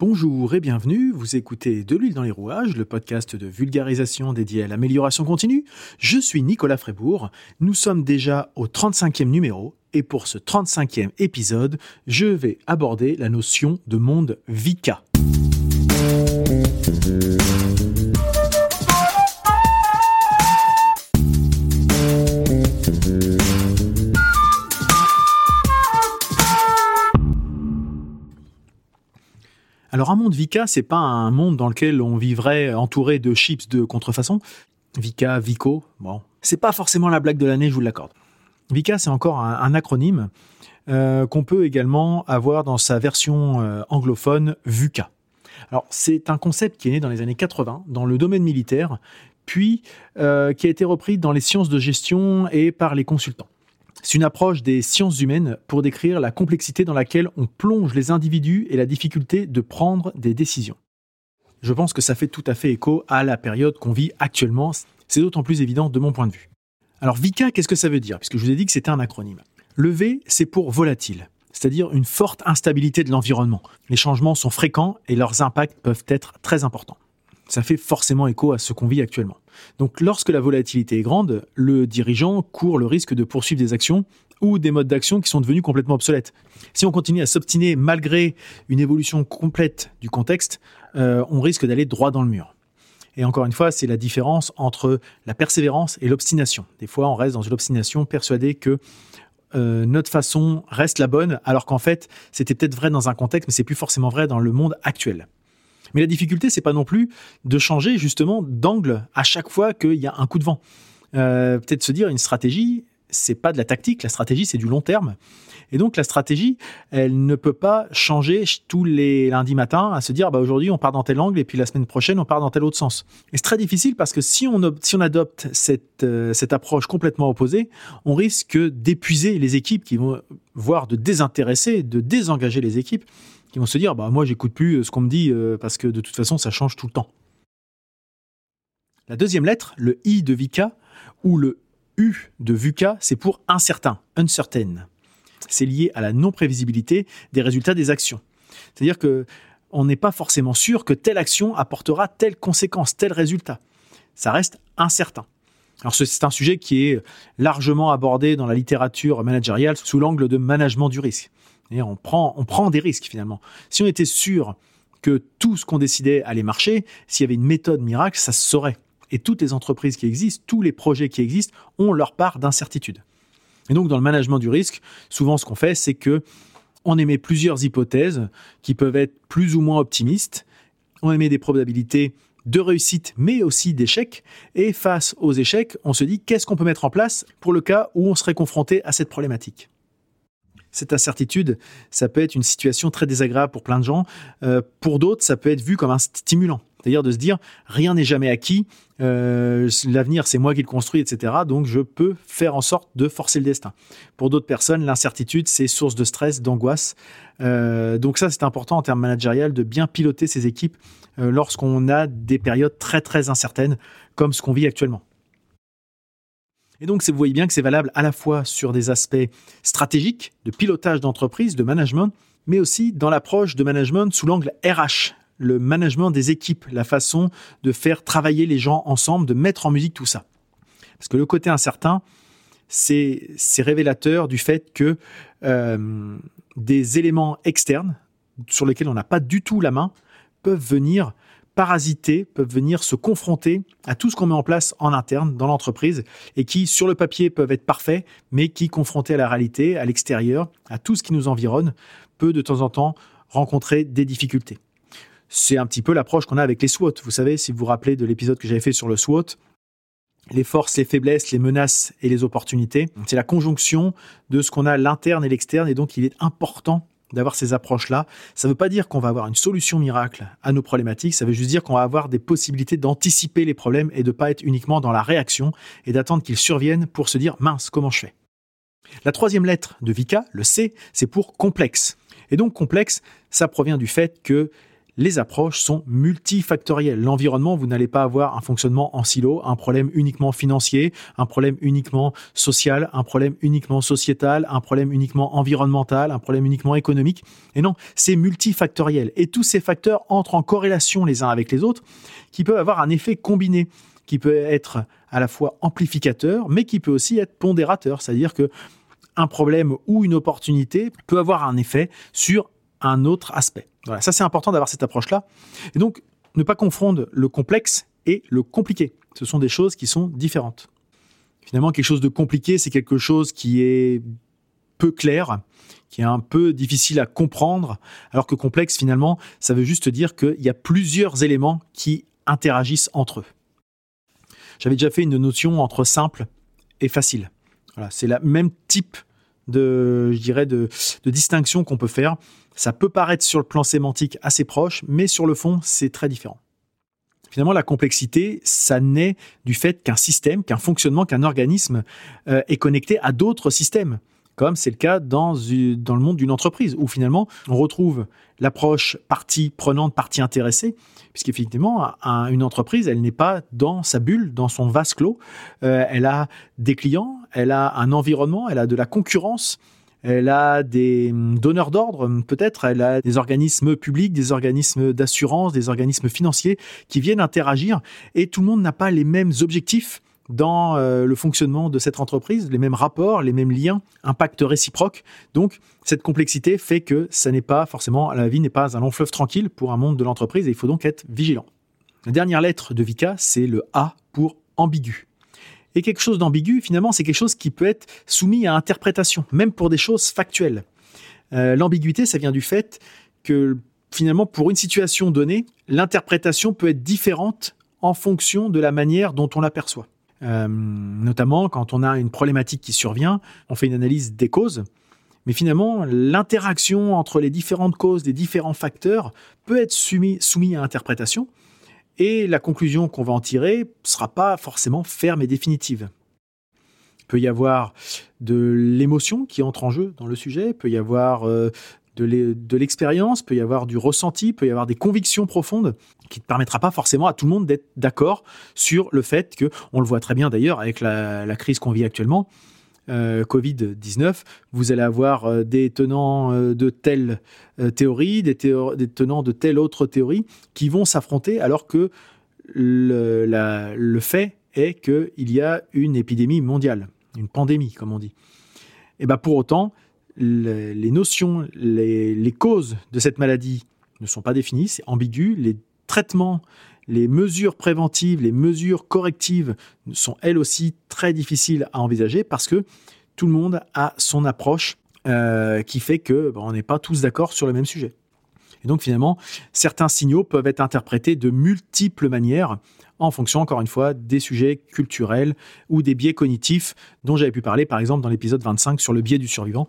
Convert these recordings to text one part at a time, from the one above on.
Bonjour et bienvenue, vous écoutez De l'huile dans les rouages, le podcast de vulgarisation dédié à l'amélioration continue. Je suis Nicolas Frébourg, nous sommes déjà au 35e numéro et pour ce 35e épisode, je vais aborder la notion de monde VICA. Alors un monde Vika, c'est pas un monde dans lequel on vivrait entouré de chips de contrefaçon. Vika, Vico, bon, c'est pas forcément la blague de l'année, je vous l'accorde. Vika, c'est encore un, acronyme euh, qu'on peut également avoir dans sa version euh, anglophone VUCA. Alors c'est un concept qui est né dans les années 80 dans le domaine militaire, puis euh, qui a été repris dans les sciences de gestion et par les consultants. C'est une approche des sciences humaines pour décrire la complexité dans laquelle on plonge les individus et la difficulté de prendre des décisions. Je pense que ça fait tout à fait écho à la période qu'on vit actuellement. C'est d'autant plus évident de mon point de vue. Alors VICA, qu'est-ce que ça veut dire? Puisque je vous ai dit que c'était un acronyme. Le V, c'est pour volatile, c'est-à-dire une forte instabilité de l'environnement. Les changements sont fréquents et leurs impacts peuvent être très importants ça fait forcément écho à ce qu'on vit actuellement. Donc lorsque la volatilité est grande, le dirigeant court le risque de poursuivre des actions ou des modes d'action qui sont devenus complètement obsolètes. Si on continue à s'obstiner malgré une évolution complète du contexte, euh, on risque d'aller droit dans le mur. Et encore une fois, c'est la différence entre la persévérance et l'obstination. Des fois, on reste dans une obstination persuadé que euh, notre façon reste la bonne, alors qu'en fait, c'était peut-être vrai dans un contexte, mais c'est plus forcément vrai dans le monde actuel. Mais la difficulté, c'est pas non plus de changer justement d'angle à chaque fois qu'il y a un coup de vent. Euh, peut-être se dire une stratégie, c'est pas de la tactique, la stratégie c'est du long terme. Et donc la stratégie, elle ne peut pas changer tous les lundis matins à se dire bah aujourd'hui on part dans tel angle et puis la semaine prochaine on part dans tel autre sens. Et c'est très difficile parce que si on, adopte cette, euh, cette approche complètement opposée, on risque d'épuiser les équipes qui vont voire de désintéresser, de désengager les équipes qui vont se dire bah moi j'écoute plus euh, ce qu'on me dit euh, parce que de toute façon ça change tout le temps. La deuxième lettre, le I de Vika ou le U de VUCA, c'est pour incertain, uncertain. C'est lié à la non-prévisibilité des résultats des actions. C'est-à-dire que on n'est pas forcément sûr que telle action apportera telle conséquence, tel résultat. Ça reste incertain. Alors c'est un sujet qui est largement abordé dans la littérature managériale sous l'angle de management du risque on prend, des risques finalement. Si on était sûr que tout ce qu'on décidait allait marcher, s'il y avait une méthode miracle, ça se saurait. Et toutes les entreprises qui existent, tous les projets qui existent ont leur part d'incertitude. Et donc dans le management du risque, souvent ce qu'on fait, c'est que on émet plusieurs hypothèses qui peuvent être plus ou moins optimistes. On émet des probabilités de réussite, mais aussi d'échec. Et face aux échecs, on se dit qu'est-ce qu'on peut mettre en place pour le cas où on serait confronté à cette problématique? Cette incertitude, ça peut être une situation très désagréable pour plein de gens. Euh, pour d'autres, ça peut être vu comme un stimulant. C'est-à-dire de se dire, rien n'est jamais acquis, euh, l'avenir c'est moi qui le construis, etc. Donc je peux faire en sorte de forcer le destin. Pour d'autres personnes, l'incertitude, c'est source de stress, d'angoisse. Euh, donc ça, c'est important en termes managériels de bien piloter ses équipes lorsqu'on a des périodes très très incertaines, comme ce qu'on vit actuellement. Et donc, vous voyez bien que c'est valable à la fois sur des aspects stratégiques, de pilotage d'entreprise, de management, mais aussi dans l'approche de management sous l'angle RH, le management des équipes, la façon de faire travailler les gens ensemble, de mettre en musique tout ça. Parce que le côté incertain, c'est révélateur du fait que euh, des éléments externes sur lesquels on n'a pas du tout la main peuvent venir parasiter, peuvent venir se confronter à tout ce qu'on met en place en interne dans l'entreprise et qui, sur le papier, peuvent être parfaits, mais qui, confrontés à la réalité, à l'extérieur, à tout ce qui nous environne, peut de temps en temps rencontrer des difficultés. C'est un petit peu l'approche qu'on a avec les SWOT. Vous savez, si vous vous rappelez de l'épisode que j'avais fait sur le SWOT, les forces, les faiblesses, les menaces et les opportunités. C'est la conjonction de ce qu'on a l'interne et l'externe et donc il est important d'avoir ces approches-là. Ça ne veut pas dire qu'on va avoir une solution miracle à nos problématiques, ça veut juste dire qu'on va avoir des possibilités d'anticiper les problèmes et de ne pas être uniquement dans la réaction et d'attendre qu'ils surviennent pour se dire mince, comment je fais? La troisième lettre de VICA, le C, c'est pour complexe. Et donc complexe, ça provient du fait que les approches sont multifactorielles. L'environnement, vous n'allez pas avoir un fonctionnement en silo, un problème uniquement financier, un problème uniquement social, un problème uniquement sociétal, un problème uniquement environnemental, un problème uniquement économique. Et non, c'est multifactoriel. Et tous ces facteurs entrent en corrélation les uns avec les autres, qui peuvent avoir un effet combiné, qui peut être à la fois amplificateur, mais qui peut aussi être pondérateur, c'est-à-dire que un problème ou une opportunité peut avoir un effet sur un autre aspect. Ça c'est important d'avoir cette approche-là. Et donc, ne pas confondre le complexe et le compliqué. Ce sont des choses qui sont différentes. Finalement, quelque chose de compliqué, c'est quelque chose qui est peu clair, qui est un peu difficile à comprendre, alors que complexe, finalement, ça veut juste dire qu'il y a plusieurs éléments qui interagissent entre eux. J'avais déjà fait une notion entre simple et facile. Voilà, c'est le même type de, je dirais, de, distinction qu'on peut faire. Ça peut paraître sur le plan sémantique assez proche, mais sur le fond, c'est très différent. Finalement, la complexité, ça naît du fait qu'un système, qu'un fonctionnement, qu'un organisme euh, est connecté à d'autres systèmes, comme c'est le cas dans, dans le monde d'une entreprise, où finalement, on retrouve l'approche partie prenante, partie intéressée, puisqu'effectivement, une entreprise, elle n'est pas dans sa bulle, dans son vase clos. Euh, elle a des clients, elle a un environnement, elle a de la concurrence, elle a des hum, donneurs d'ordre, hum, peut-être, elle a des organismes publics, des organismes d'assurance, des organismes financiers qui viennent interagir et tout le monde n'a pas les mêmes objectifs dans euh, le fonctionnement de cette entreprise, les mêmes rapports, les mêmes liens, impact réciproque. Donc, cette complexité fait que ça n'est pas forcément, la vie n'est pas un long fleuve tranquille pour un monde de l'entreprise et il faut donc être vigilant. La dernière lettre de Vika, c'est le A pour ambigu. Et quelque chose d'ambigu, finalement, c'est quelque chose qui peut être soumis à interprétation, même pour des choses factuelles. Euh, l'ambiguïté, ça vient du fait que finalement, pour une situation donnée, l'interprétation peut être différente en fonction de la manière dont on l'aperçoit. Euh, notamment quand on a une problématique qui survient, on fait une analyse des causes, mais finalement, l'interaction entre les différentes causes des différents facteurs peut être soumis, soumis à interprétation et la conclusion qu'on va en tirer ne sera pas forcément ferme et définitive. Il peut y avoir de l'émotion qui entre en jeu dans le sujet, il peut y avoir euh, de l'expérience, peut y avoir du ressenti, peut y avoir des convictions profondes qui ne permettra pas forcément à tout le monde d'être d'accord sur le fait que, on le voit très bien d'ailleurs avec la crise qu'on vit actuellement, euh, Covid-19, vous allez avoir euh, des tenants euh, de telle théorie, des, tenants de telle autre théorie qui vont s'affronter alors que le, fait est qu'il y a une épidémie mondiale, une pandémie comme on dit. Et bien pour autant, les, notions, les, les, causes de cette maladie ne sont pas définies, c'est ambigu, les traitements les mesures préventives, les mesures correctives sont elles aussi très difficiles à envisager parce que tout le monde a son approche euh, qui fait que on n'est pas tous d'accord sur le même sujet. Et donc finalement, certains signaux peuvent être interprétés de multiples manières en fonction, encore une fois, des sujets culturels ou des biais cognitifs dont j'avais pu parler, par exemple, dans l'épisode 25 sur le biais du survivant,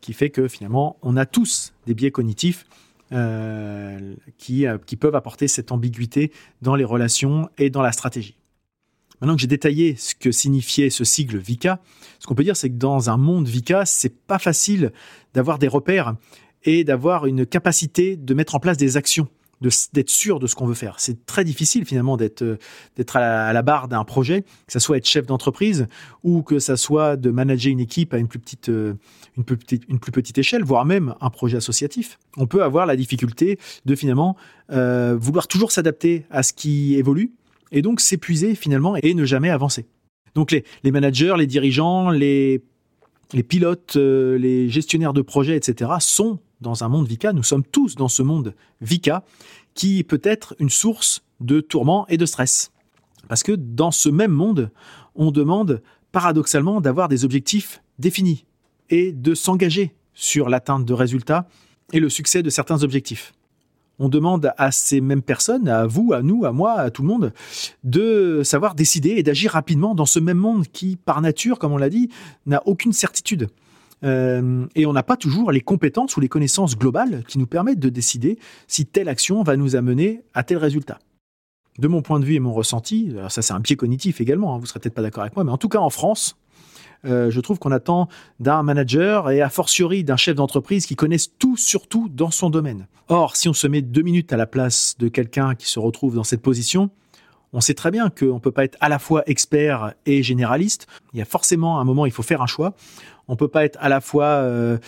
qui fait que finalement, on a tous des biais cognitifs euh, qui, euh, qui peuvent apporter cette ambiguïté dans les relations et dans la stratégie. Maintenant que j'ai détaillé ce que signifiait ce sigle VICA, ce qu'on peut dire, c'est que dans un monde VICA, c'est pas facile d'avoir des repères et d'avoir une capacité de mettre en place des actions d'être sûr de ce qu'on veut faire. C'est très difficile finalement d'être euh, d'être à, la barre d'un projet, que ça soit être chef d'entreprise ou que ça soit de manager une équipe à une plus petite euh, une plus petite, une plus petite échelle, voire même un projet associatif. On peut avoir la difficulté de finalement euh, vouloir toujours s'adapter à ce qui évolue et donc s'épuiser finalement et ne jamais avancer. Donc les, les managers, les dirigeants, les les pilotes, les gestionnaires de projets, etc., sont dans un monde VICA, nous sommes tous dans ce monde VICA, qui peut être une source de tourment et de stress. Parce que dans ce même monde, on demande paradoxalement d'avoir des objectifs définis et de s'engager sur l'atteinte de résultats et le succès de certains objectifs. On demande à ces mêmes personnes, à vous, à nous, à moi, à tout le monde, de savoir décider et d'agir rapidement dans ce même monde qui, par nature, comme on l'a dit, n'a aucune certitude. Euh, et on n'a pas toujours les compétences ou les connaissances globales qui nous permettent de décider si telle action va nous amener à tel résultat. De mon point de vue et mon ressenti, ça c'est un pied cognitif également, hein, vous serez peut-être pas d'accord avec moi, mais en tout cas en France, euh, je trouve qu'on attend d'un manager et a fortiori d'un chef d'entreprise qui connaissent tout sur tout dans son domaine. Or, si on se met deux minutes à la place de quelqu'un qui se retrouve dans cette position, on sait très bien qu'on ne peut pas être à la fois expert et généraliste. Il y a forcément un moment, il faut faire un choix. On peut pas être à la fois euh,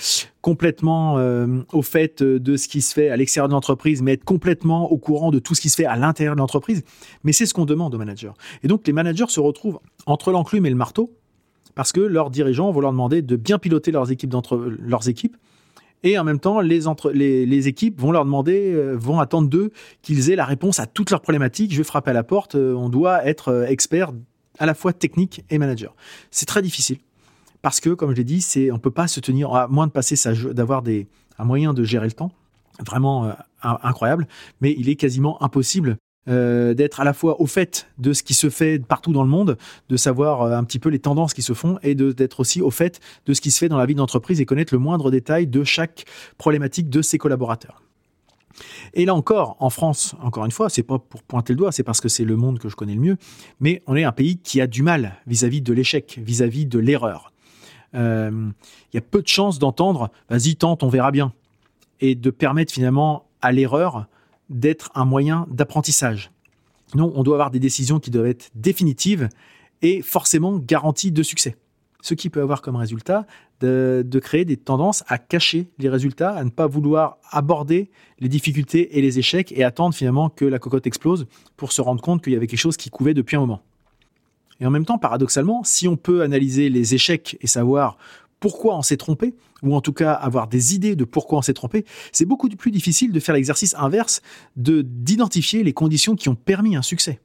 complètement euh, au fait de ce qui se fait à l'extérieur de l'entreprise, mais être complètement au courant de tout ce qui se fait à l'intérieur de l'entreprise. Mais c'est ce qu'on demande aux managers. Et donc les managers se retrouvent entre l'enclume et le marteau parce que leurs dirigeants vont leur demander de bien piloter leurs équipes, leurs équipes et en même temps, les, équipes vont leur demander, euh, vont attendre d'eux qu'ils aient la réponse à toutes leurs problématiques. Je vais frapper à la porte. on doit être expert à la fois technique et manager. C'est très difficile parce que, comme je l'ai dit, c'est on peut pas se tenir à moins de passer d'avoir des un moyen de gérer le temps, vraiment euh, incroyable, mais il est quasiment impossible euh, d'être à la fois au fait de ce qui se fait partout dans le monde, de savoir euh, un petit peu les tendances qui se font et d'être aussi au fait de ce qui se fait dans la vie d'entreprise et connaître le moindre détail de chaque problématique de ses collaborateurs. Et là encore, en France, encore une fois, c'est pas pour pointer le doigt, c'est parce que c'est le monde que je connais le mieux, mais on est un pays qui a du mal vis-à-vis -vis de l'échec, vis-à-vis de l'erreur il euh, y a peu de chances d'entendre vas-y tente, on verra bien, et de permettre finalement à l'erreur d'être un moyen d'apprentissage. Non, on doit avoir des décisions qui doivent être définitives et forcément garanties de succès. Ce qui peut avoir comme résultat de, de, créer des tendances à cacher les résultats, à ne pas vouloir aborder les difficultés et les échecs et attendre finalement que la cocotte explose pour se rendre compte qu'il y avait quelque chose qui couvait depuis un moment. Et en même temps, paradoxalement, si on peut analyser les échecs et savoir pourquoi on s'est trompé, ou en tout cas avoir des idées de pourquoi on s'est trompé, c'est beaucoup plus difficile de faire l'exercice inverse, de d'identifier les conditions qui ont permis un succès.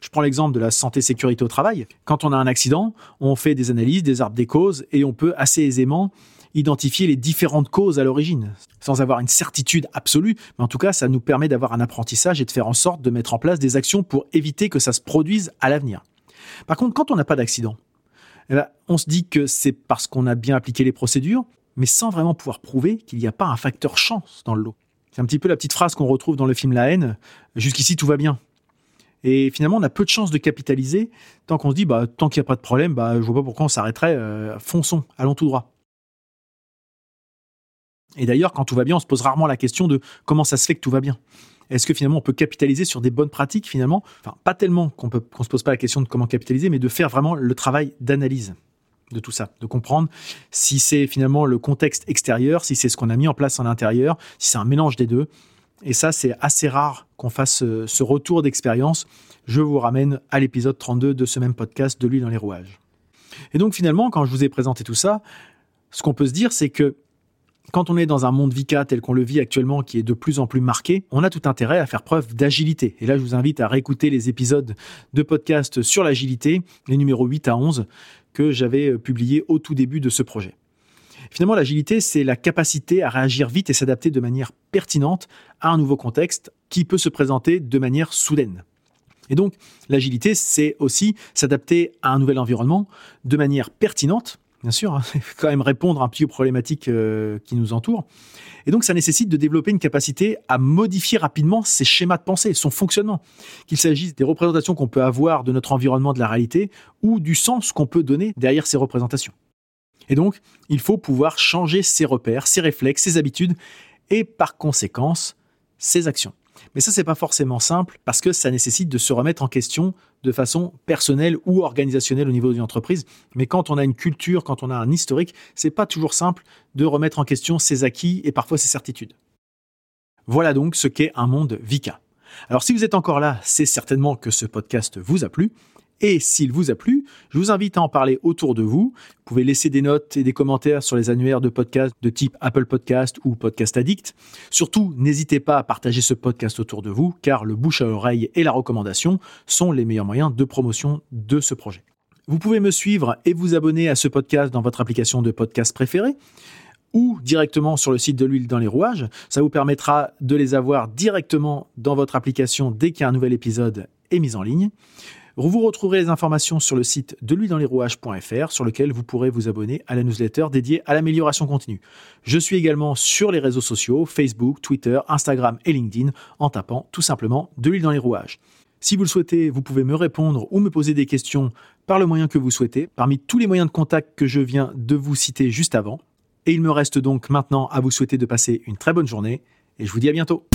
Je prends l'exemple de la santé-sécurité au travail. Quand on a un accident, on fait des analyses, des arbres des causes, et on peut assez aisément identifier les différentes causes à l'origine, sans avoir une certitude absolue, mais en tout cas, ça nous permet d'avoir un apprentissage et de faire en sorte de mettre en place des actions pour éviter que ça se produise à l'avenir. Par contre, quand on n'a pas d'accident, eh ben, on se dit que c'est parce qu'on a bien appliqué les procédures, mais sans vraiment pouvoir prouver qu'il n'y a pas un facteur chance dans le lot. C'est un petit peu la petite phrase qu'on retrouve dans le film La haine, jusqu'ici tout va bien. Et finalement, on a peu de chances de capitaliser tant qu'on se dit, bah, tant qu'il n'y a pas de problème, bah, je vois pas pourquoi on s'arrêterait, euh, fonçons, allons tout droit. Et d'ailleurs, quand tout va bien, on se pose rarement la question de comment ça se fait que tout va bien. Est-ce que finalement on peut capitaliser sur des bonnes pratiques finalement? Enfin, pas tellement qu'on ne se pose pas la question de comment capitaliser, mais de faire vraiment le travail d'analyse de tout ça, de comprendre si c'est finalement le contexte extérieur, si c'est ce qu'on a mis en place en intérieur, si c'est un mélange des deux. Et ça, c'est assez rare qu'on fasse euh, ce retour d'expérience. Je vous ramène à l'épisode 32 de ce même podcast de lui dans les rouages. Et donc finalement, quand je vous ai présenté tout ça, ce qu'on peut se dire, c'est que quand on est dans un monde VICA tel qu'on le vit actuellement, qui est de plus en plus marqué, on a tout intérêt à faire preuve d'agilité. Et là, je vous invite à réécouter les épisodes de podcast sur l'agilité, les numéros 8 à 11, que j'avais euh, publiés au tout début de ce projet. Finalement, l'agilité, c'est la capacité à réagir vite et s'adapter de manière pertinente à un nouveau contexte qui peut se présenter de manière soudaine. Et donc, l'agilité, c'est aussi s'adapter à un nouvel environnement de manière pertinente bien sûr, hein, quand même répondre un petit aux problématiques euh, qui nous entourent. Et donc, ça nécessite de développer une capacité à modifier rapidement ses schémas de pensée, son fonctionnement, qu'il s'agisse des représentations qu'on peut avoir de notre environnement, de la réalité, ou du sens qu'on peut donner derrière ces représentations. Et donc, il faut pouvoir changer ses repères, ses réflexes, ses habitudes, et par conséquence, ses actions. Mais ça, c'est pas forcément simple parce que ça nécessite de se remettre en question de façon personnelle ou organisationnelle au niveau d'une entreprise. Mais quand on a une culture, quand on a un historique, c'est pas toujours simple de remettre en question ses acquis et parfois ses certitudes. Voilà donc ce qu'est un monde VICA. Alors si vous êtes encore là, c'est certainement que ce podcast vous a plu. Et s'il vous a plu, je vous invite à en parler autour de vous. Vous pouvez laisser des notes et des commentaires sur les annuaires de podcasts de type Apple Podcast ou Podcast Addict. Surtout, n'hésitez pas à partager ce podcast autour de vous, car le bouche à oreille et la recommandation sont les meilleurs moyens de promotion de ce projet. Vous pouvez me suivre et vous abonner à ce podcast dans votre application de podcast préférée ou directement sur le site de l'huile dans les rouages. Ça vous permettra de les avoir directement dans votre application dès qu'il y a un nouvel épisode est mis en ligne. Vous retrouverez les informations sur le site de rouages.fr sur lequel vous pourrez vous abonner à la newsletter dédiée à l'amélioration continue. Je suis également sur les réseaux sociaux, Facebook, Twitter, Instagram et LinkedIn en tapant tout simplement de l'huile dans les rouages. Si vous le souhaitez, vous pouvez me répondre ou me poser des questions par le moyen que vous souhaitez, parmi tous les moyens de contact que je viens de vous citer juste avant. Et il me reste donc maintenant à vous souhaiter de passer une très bonne journée, et je vous dis à bientôt.